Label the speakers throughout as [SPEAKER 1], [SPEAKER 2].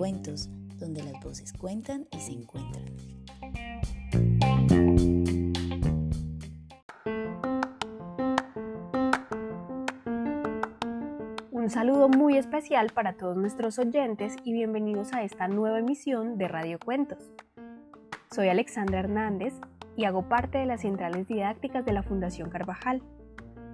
[SPEAKER 1] Cuentos, donde las voces cuentan y se encuentran.
[SPEAKER 2] Un saludo muy especial para todos nuestros oyentes y bienvenidos a esta nueva emisión de Radio Cuentos. Soy Alexandra Hernández y hago parte de las centrales didácticas de la Fundación Carvajal.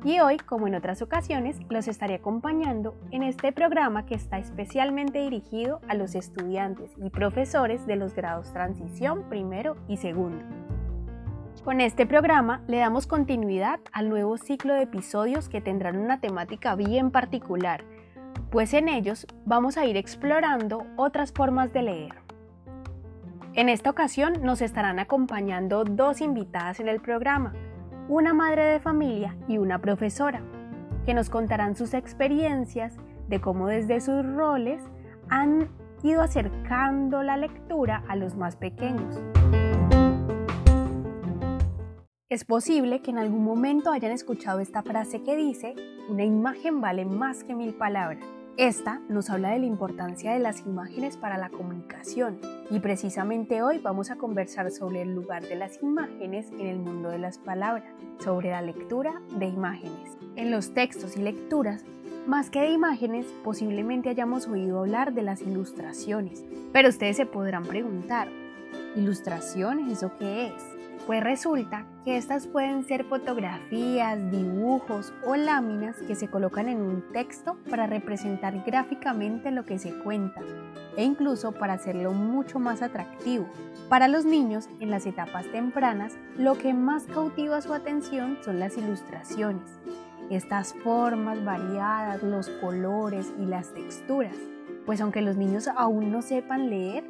[SPEAKER 2] Y hoy, como en otras ocasiones, los estaré acompañando en este programa que está especialmente dirigido a los estudiantes y profesores de los grados transición primero y segundo. Con este programa le damos continuidad al nuevo ciclo de episodios que tendrán una temática bien particular, pues en ellos vamos a ir explorando otras formas de leer. En esta ocasión nos estarán acompañando dos invitadas en el programa, una madre de familia y una profesora, que nos contarán sus experiencias de cómo desde sus roles han ido acercando la lectura a los más pequeños. Es posible que en algún momento hayan escuchado esta frase que dice, una imagen vale más que mil palabras. Esta nos habla de la importancia de las imágenes para la comunicación y precisamente hoy vamos a conversar sobre el lugar de las imágenes en el mundo de las palabras, sobre la lectura de imágenes. En los textos y lecturas, más que de imágenes, posiblemente hayamos oído hablar de las ilustraciones, pero ustedes se podrán preguntar, ¿ilustraciones? ¿Eso qué es? Pues resulta que estas pueden ser fotografías, dibujos o láminas que se colocan en un texto para representar gráficamente lo que se cuenta e incluso para hacerlo mucho más atractivo. Para los niños en las etapas tempranas, lo que más cautiva su atención son las ilustraciones, estas formas variadas, los colores y las texturas. Pues aunque los niños aún no sepan leer,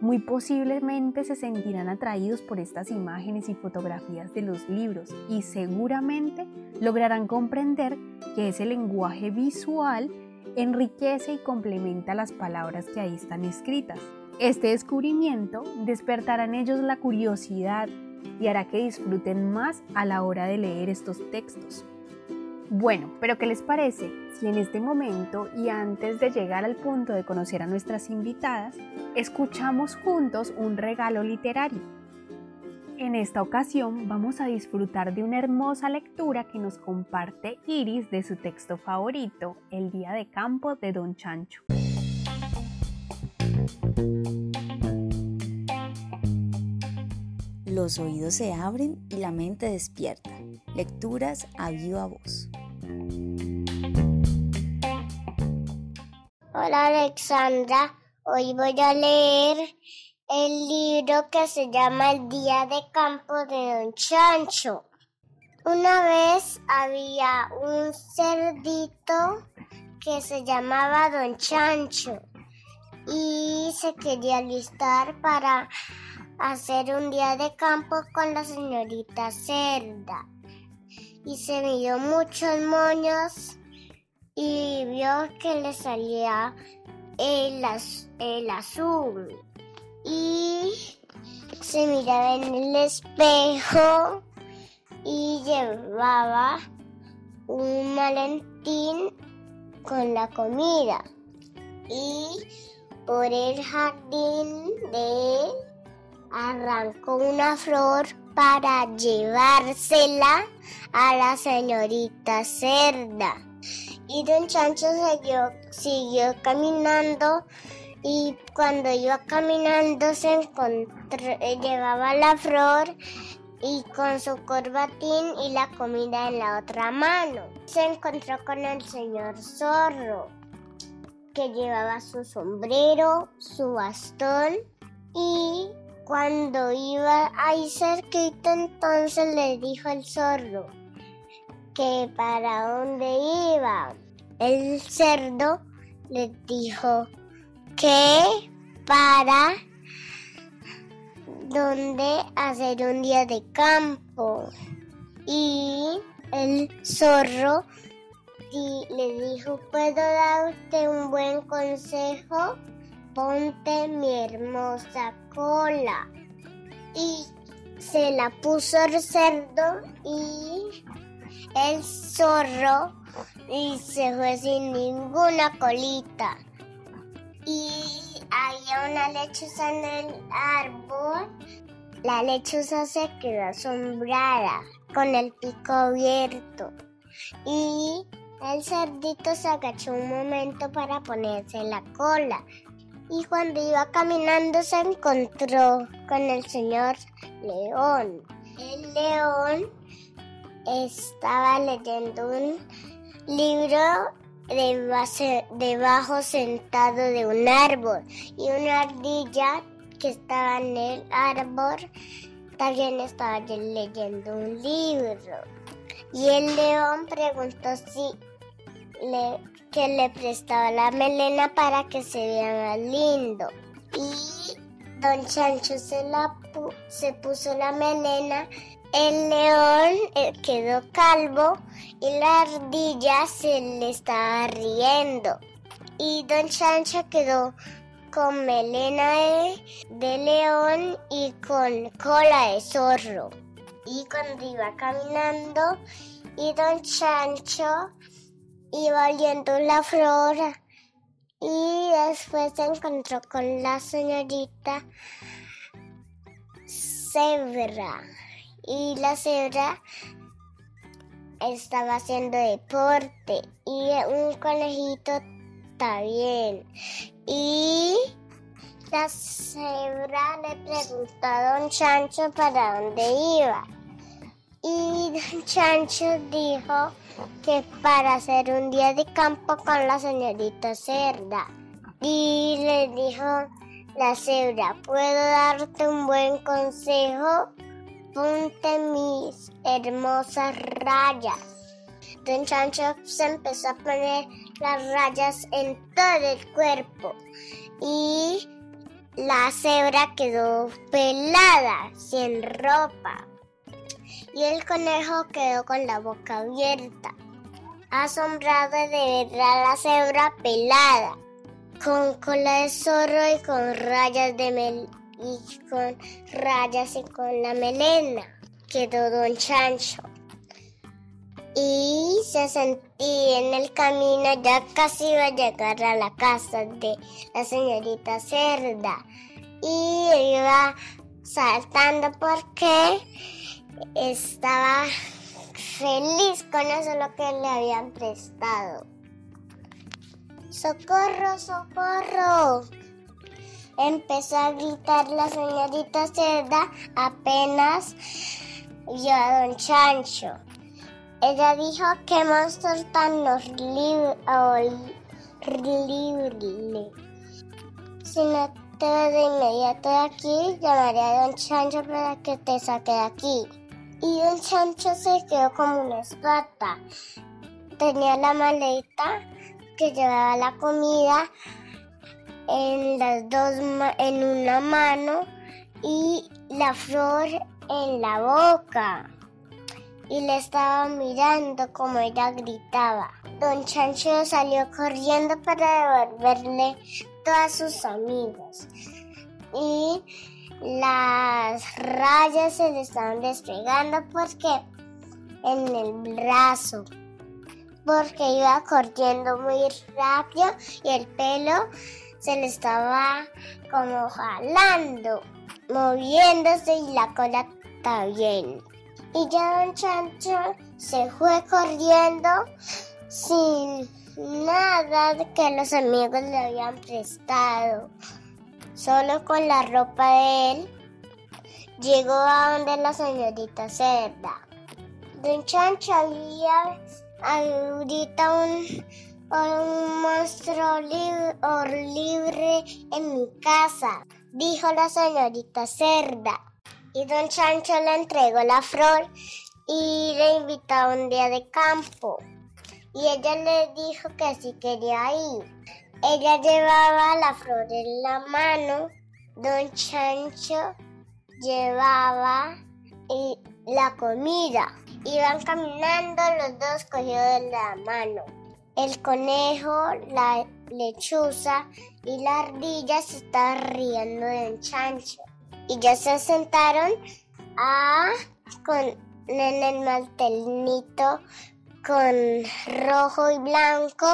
[SPEAKER 2] muy posiblemente se sentirán atraídos por estas imágenes y fotografías de los libros y seguramente lograrán comprender que ese lenguaje visual enriquece y complementa las palabras que ahí están escritas. Este descubrimiento despertará en ellos la curiosidad y hará que disfruten más a la hora de leer estos textos. Bueno, pero ¿qué les parece si en este momento y antes de llegar al punto de conocer a nuestras invitadas, escuchamos juntos un regalo literario? En esta ocasión vamos a disfrutar de una hermosa lectura que nos comparte Iris de su texto favorito, El Día de Campo de Don Chancho.
[SPEAKER 1] Los oídos se abren y la mente despierta. Lecturas a viva voz.
[SPEAKER 3] Hola Alexandra, hoy voy a leer el libro que se llama El Día de Campo de Don Chancho. Una vez había un cerdito que se llamaba Don Chancho y se quería alistar para hacer un día de campo con la señorita Cerda. Y se midió muchos moños y vio que le salía el, el azul. Y se miraba en el espejo y llevaba un malentín con la comida. Y por el jardín de él arrancó una flor para llevársela a la señorita cerda. Y don Chancho siguió, siguió caminando y cuando iba caminando se encontró, llevaba la flor y con su corbatín y la comida en la otra mano. Se encontró con el señor zorro que llevaba su sombrero, su bastón y Cuando iba ahí cerquita, entonces le dijo el zorro que para dónde iba. El cerdo le dijo que para dónde hacer un día de campo. Y el zorro le dijo, ¿puedo darte un buen consejo? Ponte mi hermosa cola. Y se la puso el cerdo y el zorro y se fue sin ninguna colita. Y había una lechuza en el árbol. La lechuza se quedó asombrada con el pico abierto. Y el cerdito se agachó un momento para ponerse la cola. Y cuando iba caminando se encontró con el señor león. El león estaba leyendo un libro debajo sentado de un árbol y una ardilla que estaba en el árbol también estaba leyendo un libro. Y el león preguntó si le, que le prestaba la melena para que se vea más lindo. Y don Chancho se, la se puso la melena el león eh, quedó calvo y la ardilla se le estaba riendo. Y don Chancho quedó con melena de, león y con cola de zorro. Y cuando iba caminando, y don Chancho iba oliendo la flora. Y después se encontró con la señorita Zebra y la cebra estaba haciendo deporte y un conejito también. Y la cebra le preguntó a don Chancho para dónde iba. Y don Chancho dijo que para hacer un día de campo con la señorita cerda. Y le dijo la cebra, ¿puedo darte un buen consejo? Ponte mis hermosas rayas. Don Chancho se empezó a poner las rayas en todo el cuerpo y la cebra quedó pelada, sin ropa. Y el conejo quedó con la boca abierta, asombrado de ver a la cebra pelada, con cola de zorro y con rayas de mel y con rayas y con la melena. Quedó don Chancho. Y se sentía en el camino, ya casi iba a llegar a la casa de la señorita Cerda. Y iba saltando porque estaba feliz con eso lo que le habían prestado. ¡Socorro, socorro! Empezó a gritar la señorita Cerda apenas vio a don Chancho. Ella dijo que monstruo tan horrible. Si no te ves de inmediato de aquí, llamaré a don Chancho para que te saque de aquí. Y don Chancho se quedó como una espata. Tenía la maleta que llevaba la comida en las dos en una mano y la flor en la boca. Y le estaba mirando como ella gritaba. Don Chancho salió corriendo para devolverle todos sus amigos. Y las rayas se le estaban despegando porque en el brazo porque iba corriendo muy rápido y el pelo se le estaba como jalando, moviéndose y la cola también. Y ya don Chancho se fue corriendo sin nada que los amigos le habían prestado, solo con la ropa de él. Llegó a donde la señorita Cerda. Don Chancho había ahorita un un monstruo libre en mi casa. dijo la señorita Cerda. Y don Chancho le entregó la flor y le invitó a un día de campo. Y ella le dijo que si quería ir. Ella llevaba la flor en la mano, don Chancho llevaba la comida. Iban caminando los dos cogidos de la mano. El conejo, la lechuza y la ardilla se estaban riendo de un chancho. Y ya se sentaron a, con, en el mantelnito con rojo y blanco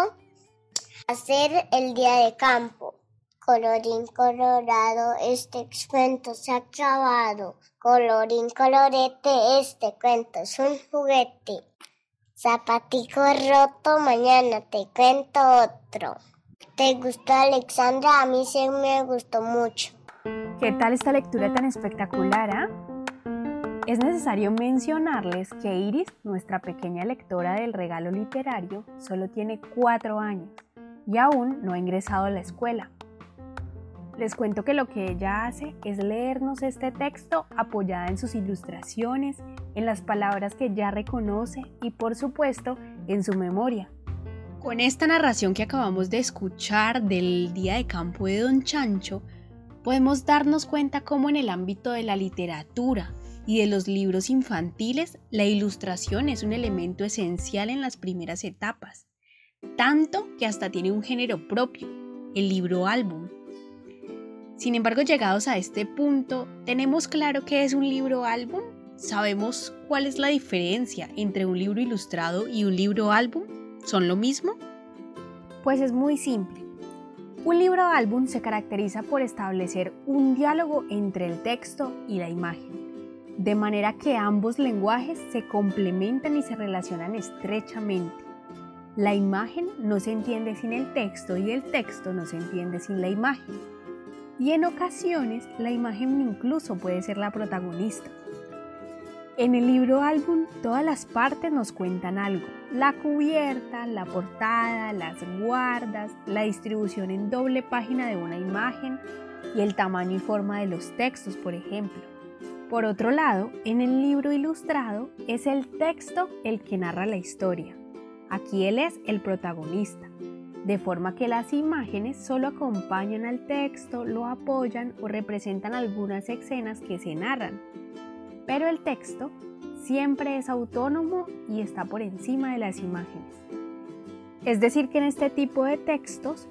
[SPEAKER 3] hacer el día de campo. Colorín colorado, este cuento se ha acabado. Colorín colorete, este cuento es un juguete. Zapatico roto, mañana te cuento otro. ¿Te gustó Alexandra? A mí sí me gustó mucho.
[SPEAKER 2] ¿Qué tal esta lectura tan espectacular? Ah? Es necesario mencionarles que Iris, nuestra pequeña lectora del regalo literario, solo tiene cuatro años y aún no ha ingresado a la escuela. Les cuento que lo que ella hace es leernos este texto apoyada en sus ilustraciones, en las palabras que ya reconoce y por supuesto en su memoria. Con esta narración que acabamos de escuchar del día de campo de Don Chancho, podemos darnos cuenta cómo en el ámbito de la literatura y de los libros infantiles, la ilustración es un elemento esencial en las primeras etapas, tanto que hasta tiene un género propio, el libro álbum sin embargo, llegados a este punto, ¿tenemos claro qué es un libro álbum? ¿Sabemos cuál es la diferencia entre un libro ilustrado y un libro álbum? ¿Son lo mismo? Pues es muy simple. Un libro álbum se caracteriza por establecer un diálogo entre el texto y la imagen, de manera que ambos lenguajes se complementan y se relacionan estrechamente. La imagen no se entiende sin el texto y el texto no se entiende sin la imagen y en ocasiones la imagen incluso puede ser la protagonista. En el libro álbum todas las partes nos cuentan algo. La cubierta, la portada, las guardas, la distribución en doble página de una imagen y el tamaño y forma de los textos, por ejemplo. Por otro lado, en el libro ilustrado es el texto el que narra la historia. Aquí él es el protagonista de forma que las imágenes solo acompañan al texto, lo apoyan o representan algunas escenas que se narran. Pero el texto siempre es autónomo y está por encima de las imágenes. Es decir, que en este tipo de textos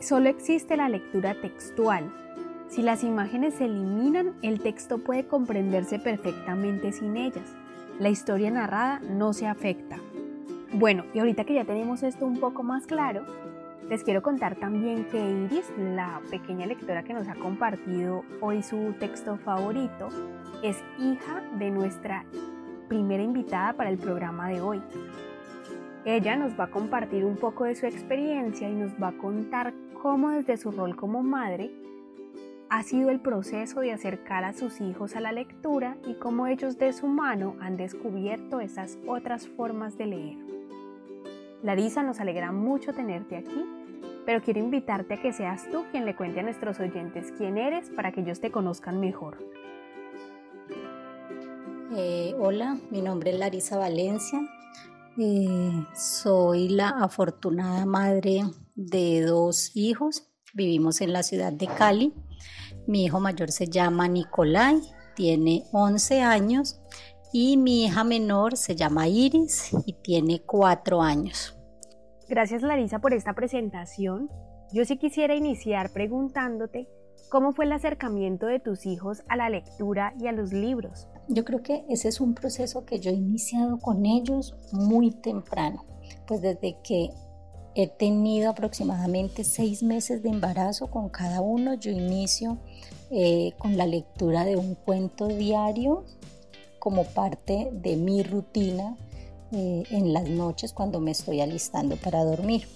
[SPEAKER 2] solo existe la lectura textual. Si las imágenes se eliminan, el texto puede comprenderse perfectamente sin ellas. La historia narrada no se afecta. Bueno, y ahorita que ya tenemos esto un poco más claro, les quiero contar también que Iris, la pequeña lectora que nos ha compartido hoy su texto favorito, es hija de nuestra primera invitada para el programa de hoy. Ella nos va a compartir un poco de su experiencia y nos va a contar cómo desde su rol como madre ha sido el proceso de acercar a sus hijos a la lectura y cómo ellos de su mano han descubierto esas otras formas de leer. Larisa, nos alegra mucho tenerte aquí, pero quiero invitarte a que seas tú quien le cuente a nuestros oyentes quién eres para que ellos te conozcan mejor.
[SPEAKER 1] Eh, hola, mi nombre es Larisa Valencia. Eh, soy la afortunada madre de dos hijos. Vivimos en la ciudad de Cali. Mi hijo mayor se llama Nicolai, tiene 11 años y mi hija menor se llama Iris y tiene cuatro años.
[SPEAKER 2] Gracias Larisa por esta presentación. Yo sí quisiera iniciar preguntándote cómo fue el acercamiento de tus hijos a la lectura y a los libros.
[SPEAKER 1] Yo creo que ese es un proceso que yo he iniciado con ellos muy temprano, pues desde que he tenido aproximadamente seis meses de embarazo con cada uno, yo inicio eh, con la lectura de un cuento diario como parte de mi rutina eh, en las noches cuando me estoy alistando para dormir.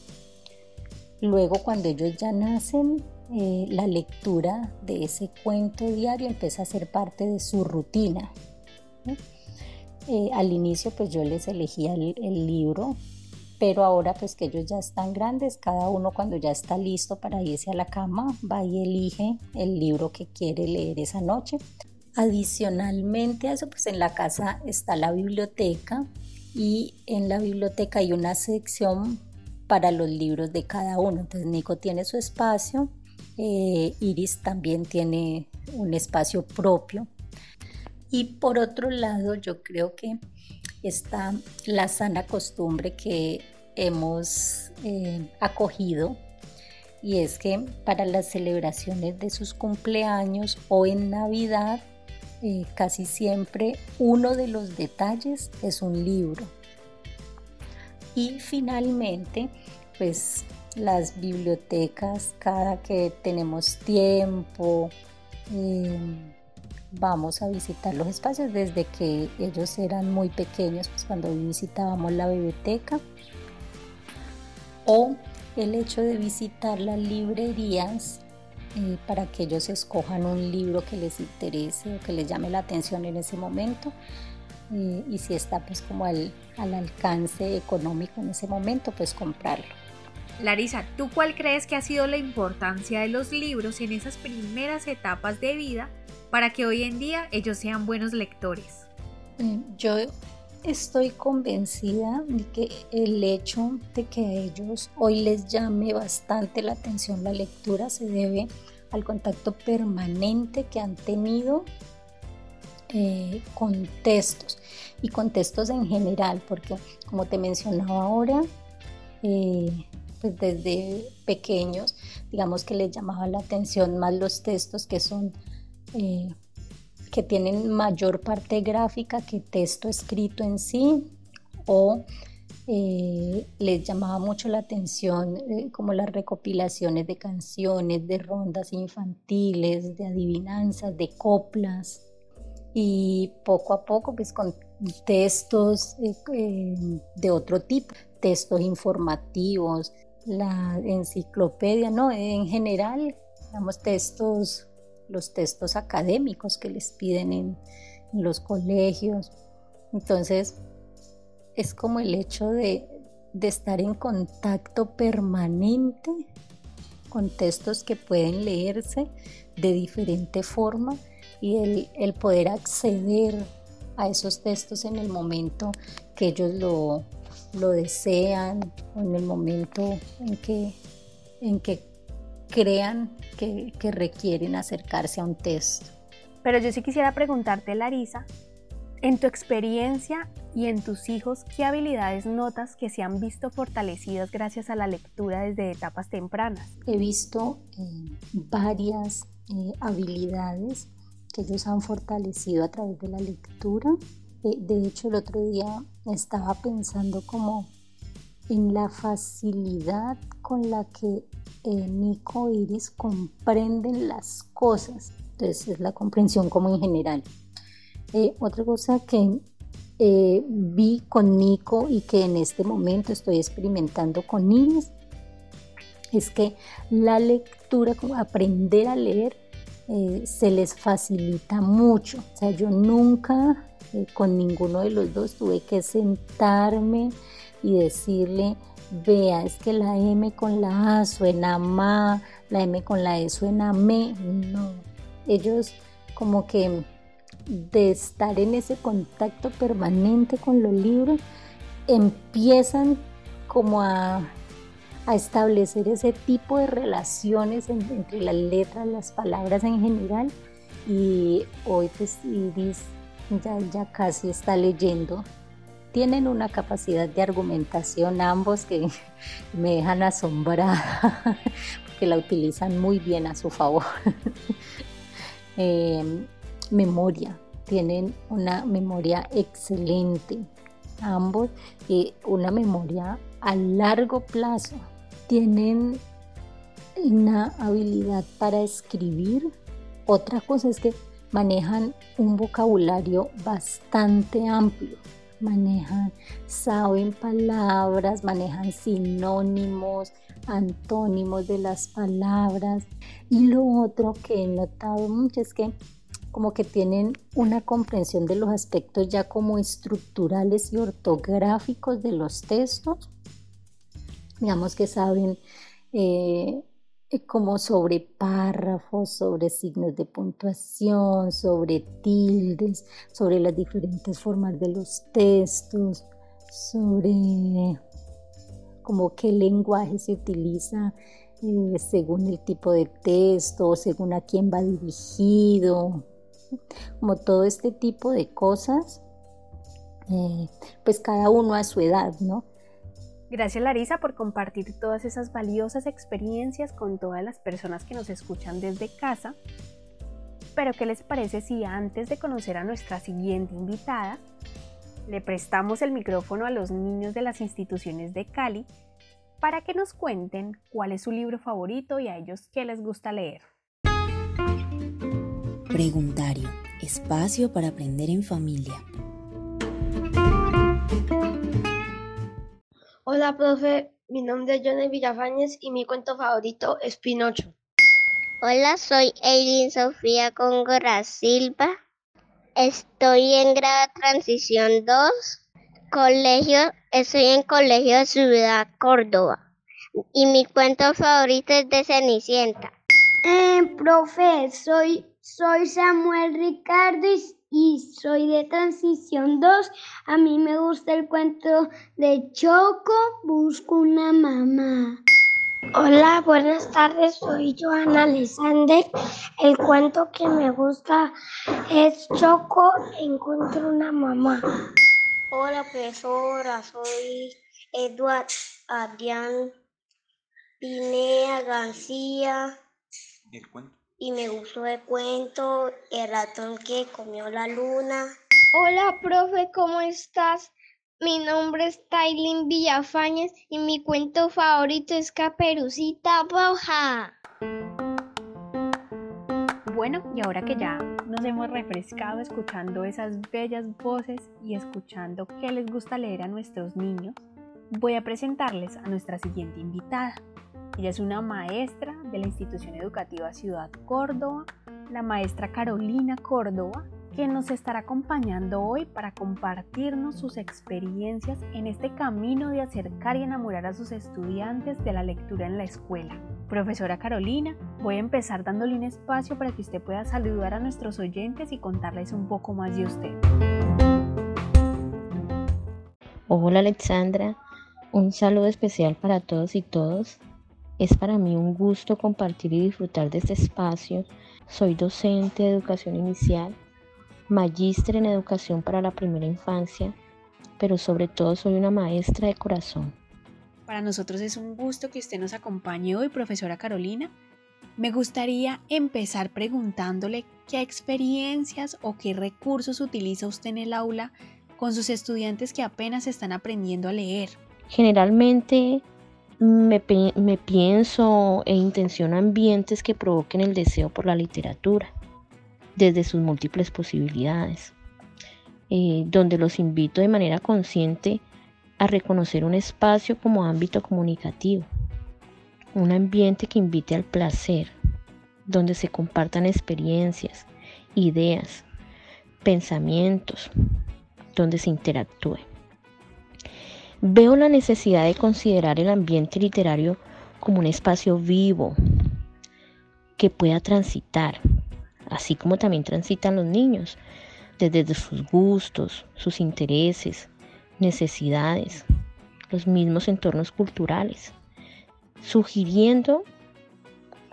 [SPEAKER 1] Luego cuando ellos ya nacen, eh, la lectura de ese cuento diario empieza a ser parte de su rutina. Eh, al inicio pues yo les elegía el, libro pero ahora pues que ellos ya están grandes, cada uno cuando ya está listo para irse a la cama va y elige el libro que quiere leer esa noche. Adicionalmente a eso, pues en la casa está la biblioteca y en la biblioteca hay una sección para los libros de cada uno. Entonces Nico tiene su espacio, eh, Iris también tiene un espacio propio. Y por otro lado, yo creo que está la sana costumbre que hemos eh, acogido y es que para las celebraciones de sus cumpleaños o en Navidad casi siempre uno de los detalles es un libro. Y finalmente, pues las bibliotecas, cada que tenemos tiempo, em, vamos a visitar los espacios desde que ellos eran muy pequeños, pues cuando visitábamos la biblioteca o el hecho de visitar las librerías eh, para que ellos escojan un libro que les interese o que les llame la atención en ese momento eh, y si está pues como al, al alcance económico en ese momento pues comprarlo.
[SPEAKER 2] Larisa, ¿tú cuál crees que ha sido la importancia de los libros en esas primeras etapas de vida para que hoy en día ellos sean buenos lectores?
[SPEAKER 1] Eh, yo estoy convencida de que el hecho de que a ellos hoy les llame bastante la atención la lectura se debe al contacto permanente que han tenido eh, con textos y con textos en general, porque como te mencionaba ahora, eh, pues desde pequeños, digamos que les llamaba la atención más los textos que son eh, que tienen mayor parte gráfica que texto escrito en sí o eh, les llamaba mucho la atención eh, como las recopilaciones de canciones, de rondas infantiles, de adivinanzas, de coplas y poco a poco pues con textos eh, de otro tipo, textos informativos, la enciclopedia, ¿no? En general, digamos, textos los textos académicos que les piden en, los colegios. Entonces, es como el hecho de, estar en contacto permanente con textos que pueden leerse de diferente forma y el, el, poder acceder a esos textos en el momento que ellos lo, lo desean o en el momento en que, en que crean que, requieren acercarse a un texto.
[SPEAKER 2] Pero yo sí quisiera preguntarte, Larisa, en tu experiencia y en tus hijos, ¿qué habilidades notas que se han visto fortalecidas gracias a la lectura desde etapas tempranas?
[SPEAKER 1] He visto eh, varias eh, habilidades que ellos han fortalecido a través de la lectura. Eh, de hecho, el otro día estaba pensando como en la facilidad con la que eh, Nico Iris comprenden las cosas. Entonces es la comprensión como en general. Eh, otra cosa que eh, vi con Nico y que en este momento estoy experimentando con Iris es que la lectura, aprender a leer, se les facilita mucho. O sea, yo nunca con ninguno de los dos tuve que sentarme y decirle, vea, es que la M con la A suena ma, la M con la E suena me. No, ellos como que de estar en ese contacto permanente con los libros, empiezan como a, establecer ese tipo de relaciones entre las letras, las palabras en general. Y hoy pues Iris ya, ya casi está leyendo tienen una capacidad de argumentación ambos que me dejan asombrada, porque la utilizan muy bien a su favor. Em, memoria, tienen una memoria excelente, ambos, y una memoria a largo plazo. Tienen una habilidad para escribir. Otra cosa es que manejan un vocabulario bastante amplio manejan, saben palabras, manejan sinónimos, antónimos de las palabras. Y lo otro que he notado mucho es que como que tienen una comprensión de los aspectos ya como estructurales y ortográficos de los textos digamos que saben eh, como sobre párrafos, sobre signos de puntuación, sobre tildes, sobre las diferentes formas de los textos, sobre como qué lenguaje se utiliza eh, según el tipo de texto, según a quién va dirigido, como todo este tipo de cosas, eh, pues cada uno a su edad, ¿no?
[SPEAKER 2] Gracias Larisa por compartir todas esas valiosas experiencias con todas las personas que nos escuchan desde casa. Pero ¿qué les parece si antes de conocer a nuestra siguiente invitada, le prestamos el micrófono a los niños de las instituciones de Cali para que nos cuenten cuál es su libro favorito y a ellos qué les gusta leer?
[SPEAKER 4] Preguntario, espacio para aprender en familia.
[SPEAKER 5] Hola, profe. Mi nombre es Johnny Villafañez y mi cuento favorito es Pinocho.
[SPEAKER 3] Hola, soy Eileen Sofía Congora Silva. Estoy en grado transición 2. Colegio, estoy en colegio de Ciudad Córdoba. Y mi cuento favorito es de Cenicienta.
[SPEAKER 6] Eh, profe, soy, soy Samuel Ricardo y soy de transición 2. A mí me gusta el cuento de Choco, busco una mamá.
[SPEAKER 7] Hola, buenas tardes, soy Joana Alexander. El cuento que me gusta es Choco, encuentro una mamá.
[SPEAKER 8] Hola, profesora, soy Eduard Adrián Pinea García.
[SPEAKER 9] ¿El cuento?
[SPEAKER 8] Y me gustó el cuento El ratón que comió la luna.
[SPEAKER 10] Hola, profe, ¿cómo estás? Mi nombre es Tailin Villafañez y mi cuento favorito es Caperucita Roja.
[SPEAKER 2] Bueno, y ahora que ya nos hemos refrescado escuchando esas bellas voces y escuchando qué les gusta leer a nuestros niños, voy a presentarles a nuestra siguiente invitada. Ella es una maestra de la institución educativa Ciudad Córdoba, la maestra Carolina Córdoba, que nos estará acompañando hoy para compartirnos sus experiencias en este camino de acercar y enamorar a sus estudiantes de la lectura en la escuela. Profesora Carolina, voy a empezar dándole un espacio para que usted pueda saludar a nuestros oyentes y contarles un poco más de usted.
[SPEAKER 11] Hola Alexandra, un saludo especial para todos y todos. Es para mí un gusto compartir y disfrutar de este espacio. Soy docente de educación inicial, magíster en educación para la primera infancia, pero sobre todo soy una maestra de corazón.
[SPEAKER 2] Para nosotros es un gusto que usted nos acompañe hoy, profesora Carolina. Me gustaría empezar preguntándole qué experiencias o qué recursos utiliza usted en el aula con sus estudiantes que apenas están aprendiendo a leer.
[SPEAKER 11] Generalmente me, pienso e intenciono ambientes que provoquen el deseo por la literatura, desde sus múltiples posibilidades, eh, donde los invito de manera consciente a reconocer un espacio como ámbito comunicativo, un ambiente que invite al placer, donde se compartan experiencias, ideas, pensamientos, donde se interactúe. Veo la necesidad de considerar el ambiente literario como un espacio vivo que pueda transitar, así como también transitan los niños, desde sus gustos, sus intereses, necesidades, los mismos entornos culturales, sugiriendo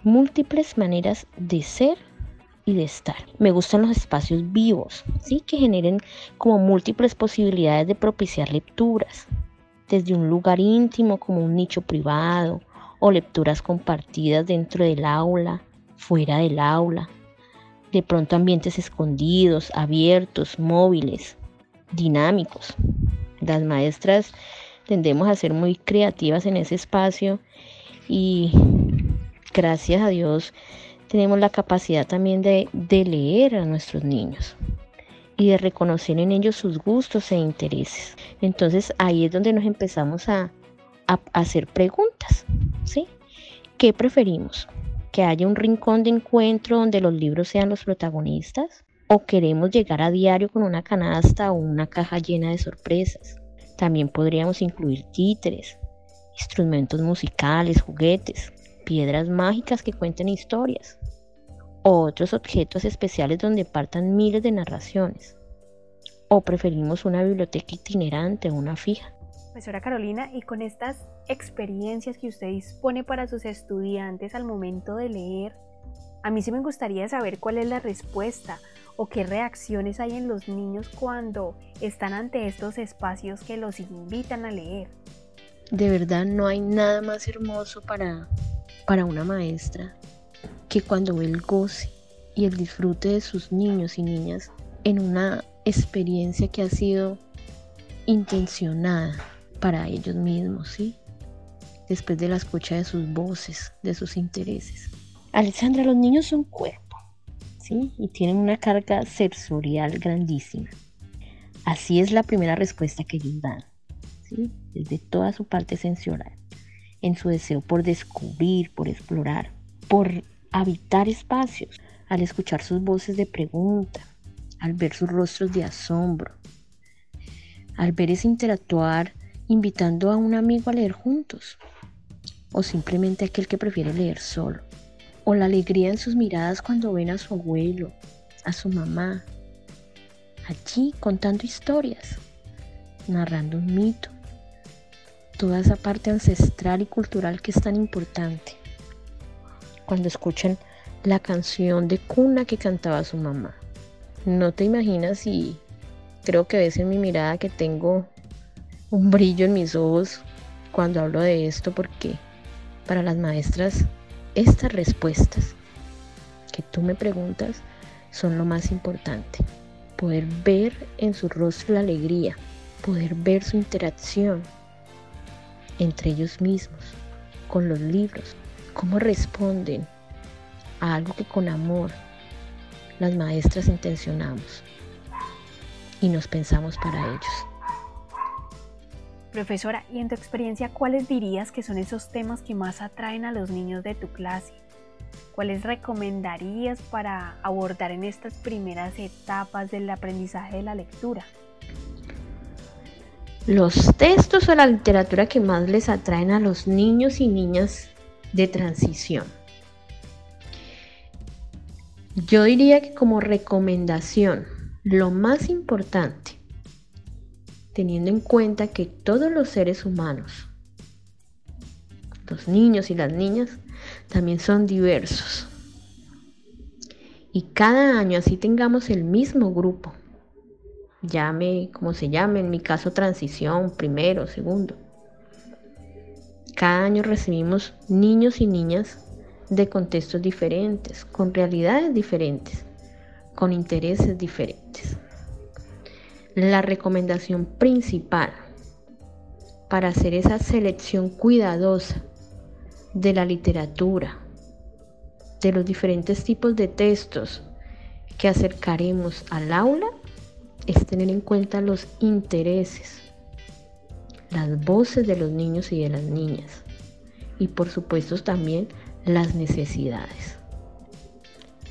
[SPEAKER 11] múltiples maneras de ser y de estar. Me gustan los espacios vivos, ¿sí? que generen como múltiples posibilidades de propiciar lecturas, desde un lugar íntimo como un nicho privado o lecturas compartidas dentro del aula, fuera del aula, de pronto ambientes escondidos, abiertos, móviles, dinámicos. Las maestras tendemos a ser muy creativas en ese espacio y gracias a Dios tenemos la capacidad también de, leer a nuestros niños y de reconocer en ellos sus gustos e intereses. Entonces ahí es donde nos empezamos a, hacer preguntas, ¿sí? ¿Qué preferimos? ¿Que haya un rincón de encuentro donde los libros sean los protagonistas? ¿O queremos llegar a diario con una canasta o una caja llena de sorpresas? También podríamos incluir títeres, instrumentos musicales, juguetes, piedras mágicas que cuenten historias, o otros objetos especiales donde partan miles de narraciones. O preferimos una biblioteca itinerante o una fija.
[SPEAKER 2] Profesora Carolina, y con estas experiencias que usted dispone para sus estudiantes al momento de leer, a mí sí me gustaría saber cuál es la respuesta o qué reacciones hay en los niños cuando están ante estos espacios que los invitan a leer.
[SPEAKER 11] De verdad no hay nada más hermoso para, para una maestra que cuando ve el goce y el disfrute de sus niños y niñas en una experiencia que ha sido intencionada para ellos mismos, ¿sí? Después de la escucha de sus voces, de sus intereses. Alexandra, los niños son cuerpos y tienen una carga sensorial grandísima. Así es la primera respuesta que ellos dan, ¿sí? desde toda su parte sensorial, en su deseo por descubrir, por explorar, por habitar espacios, al escuchar sus voces de pregunta, al ver sus rostros de asombro, al ver ese interactuar invitando a un amigo a leer juntos, o simplemente aquel que prefiere leer solo o la alegría en sus miradas cuando ven a su abuelo, a su mamá, allí contando historias, narrando un mito, toda esa parte ancestral y cultural que es tan importante. Cuando escuchan la canción de cuna que cantaba su mamá. No te imaginas y creo que ves en mi mirada que tengo un brillo en mis ojos cuando hablo de esto porque para las maestras estas respuestas que tú me preguntas son lo más importante. Poder ver en su rostro la alegría, poder ver su interacción entre ellos mismos, con los libros, cómo responden a algo que con amor las maestras intencionamos y nos pensamos para ellos.
[SPEAKER 2] Profesora, y en tu experiencia, ¿cuáles dirías que son esos temas que más atraen a los niños de tu clase? ¿Cuáles recomendarías para abordar en estas primeras etapas del aprendizaje de la lectura?
[SPEAKER 11] Los textos o la literatura que más les atraen a los niños y niñas de transición. Yo diría que como recomendación, lo más importante teniendo en cuenta que todos los seres humanos, los niños y las niñas, también son diversos. Y cada año así tengamos el mismo grupo, llame como se llame, en mi caso transición, primero, segundo. Cada año recibimos niños y niñas de contextos diferentes, con realidades diferentes, con intereses diferentes. La recomendación principal para hacer esa selección cuidadosa de la literatura, de los diferentes tipos de textos que acercaremos al aula, es tener en cuenta los intereses, las voces de los niños y de las niñas y por supuesto también las necesidades.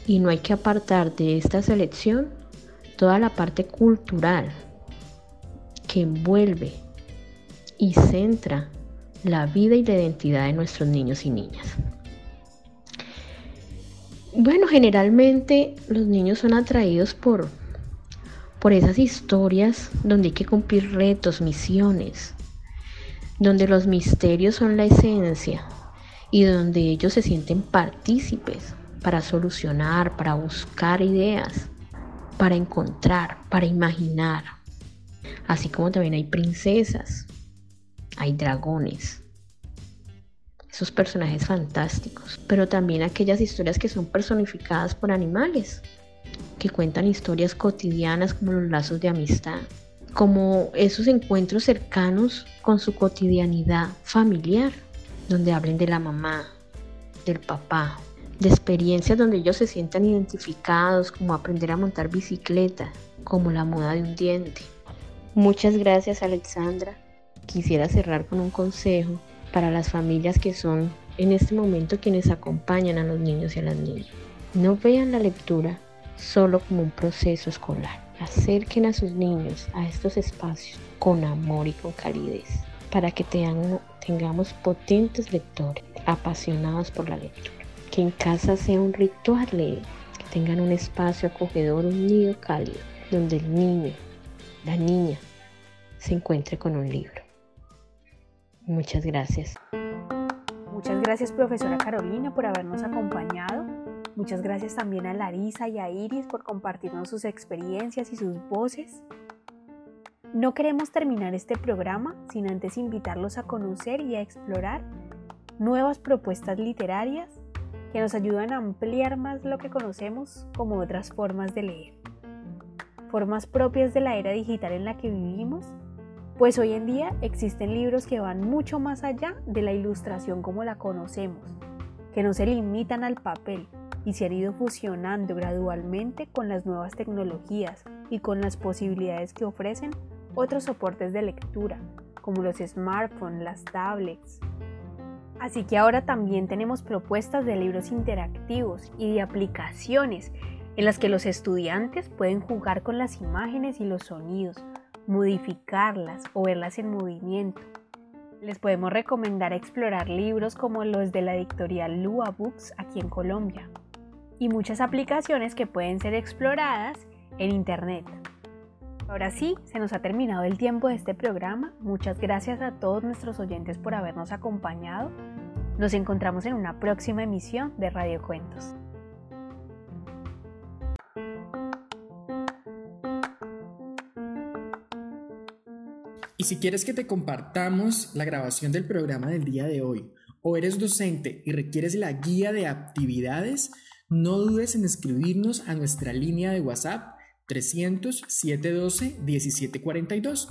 [SPEAKER 11] Y no hay que apartar de esta selección toda la parte cultural que envuelve y centra la vida y la identidad de nuestros niños y niñas. Bueno, generalmente los niños son atraídos por, por esas historias donde hay que cumplir retos, misiones, donde los misterios son la esencia y donde ellos se sienten partícipes para solucionar, para buscar ideas para encontrar, para imaginar. Así como también hay princesas, hay dragones, esos personajes fantásticos, pero también aquellas historias que son personificadas por animales, que cuentan historias cotidianas como los lazos de amistad, como esos encuentros cercanos con su cotidianidad familiar, donde hablen de la mamá, del papá, de experiencias donde ellos se sientan identificados, como aprender a montar bicicleta, como la moda de un diente. Muchas gracias Alexandra. Quisiera cerrar con un consejo para las familias que son en este momento quienes acompañan a los niños y a las niñas. No vean la lectura solo como un proceso escolar. Acerquen a sus niños a estos espacios con amor y con calidez para que tengamos potentes lectores, apasionados por la lectura. Que en casa sea un ritual leer, que tengan un espacio acogedor, un nido cálido, donde el niño, la niña, se encuentre con un libro. Muchas gracias.
[SPEAKER 2] Muchas gracias profesora Carolina por habernos acompañado. Muchas gracias también a Larisa y a Iris por compartirnos sus experiencias y sus voces. No queremos terminar este programa sin antes invitarlos a conocer y a explorar nuevas propuestas literarias que nos ayudan a ampliar más lo que conocemos como otras formas de leer. Formas propias de la era digital en la que vivimos, pues hoy en día existen libros que van mucho más allá de la ilustración como la conocemos, que no se limitan al papel y se han ido fusionando gradualmente con las nuevas tecnologías y con las posibilidades que ofrecen otros soportes de lectura, como los smartphones, las tablets. Así que ahora también tenemos propuestas de libros interactivos y de aplicaciones en las que los estudiantes pueden jugar con las imágenes y los sonidos, modificarlas o verlas en movimiento. Les podemos recomendar explorar libros como los de la editorial Lua Books aquí en Colombia y muchas aplicaciones que pueden ser exploradas en Internet. Ahora sí, se nos ha terminado el tiempo de este programa. Muchas gracias a todos nuestros oyentes por habernos acompañado. Nos encontramos en una próxima emisión de Radio Cuentos.
[SPEAKER 9] Y si quieres que te compartamos la grabación del programa del día de hoy, o eres docente y requieres la guía de actividades, no dudes en escribirnos a nuestra línea de WhatsApp 300 712 1742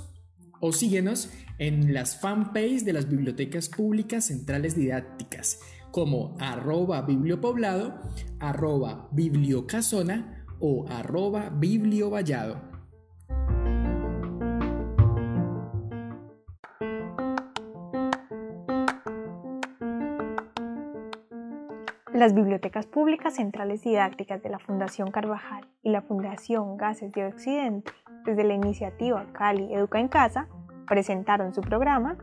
[SPEAKER 9] o síguenos en las fanpages de las bibliotecas públicas centrales didácticas como arroba bibliopoblado, arroba bibliocasona o arroba bibliovallado.
[SPEAKER 2] Las bibliotecas públicas centrales didácticas de la Fundación Carvajal y la Fundación Gases de Occidente, desde la iniciativa Cali Educa en Casa, presentaron su programa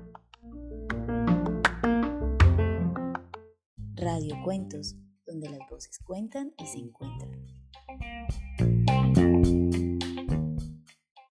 [SPEAKER 4] Radio Cuentos, donde las voces cuentan y se encuentran.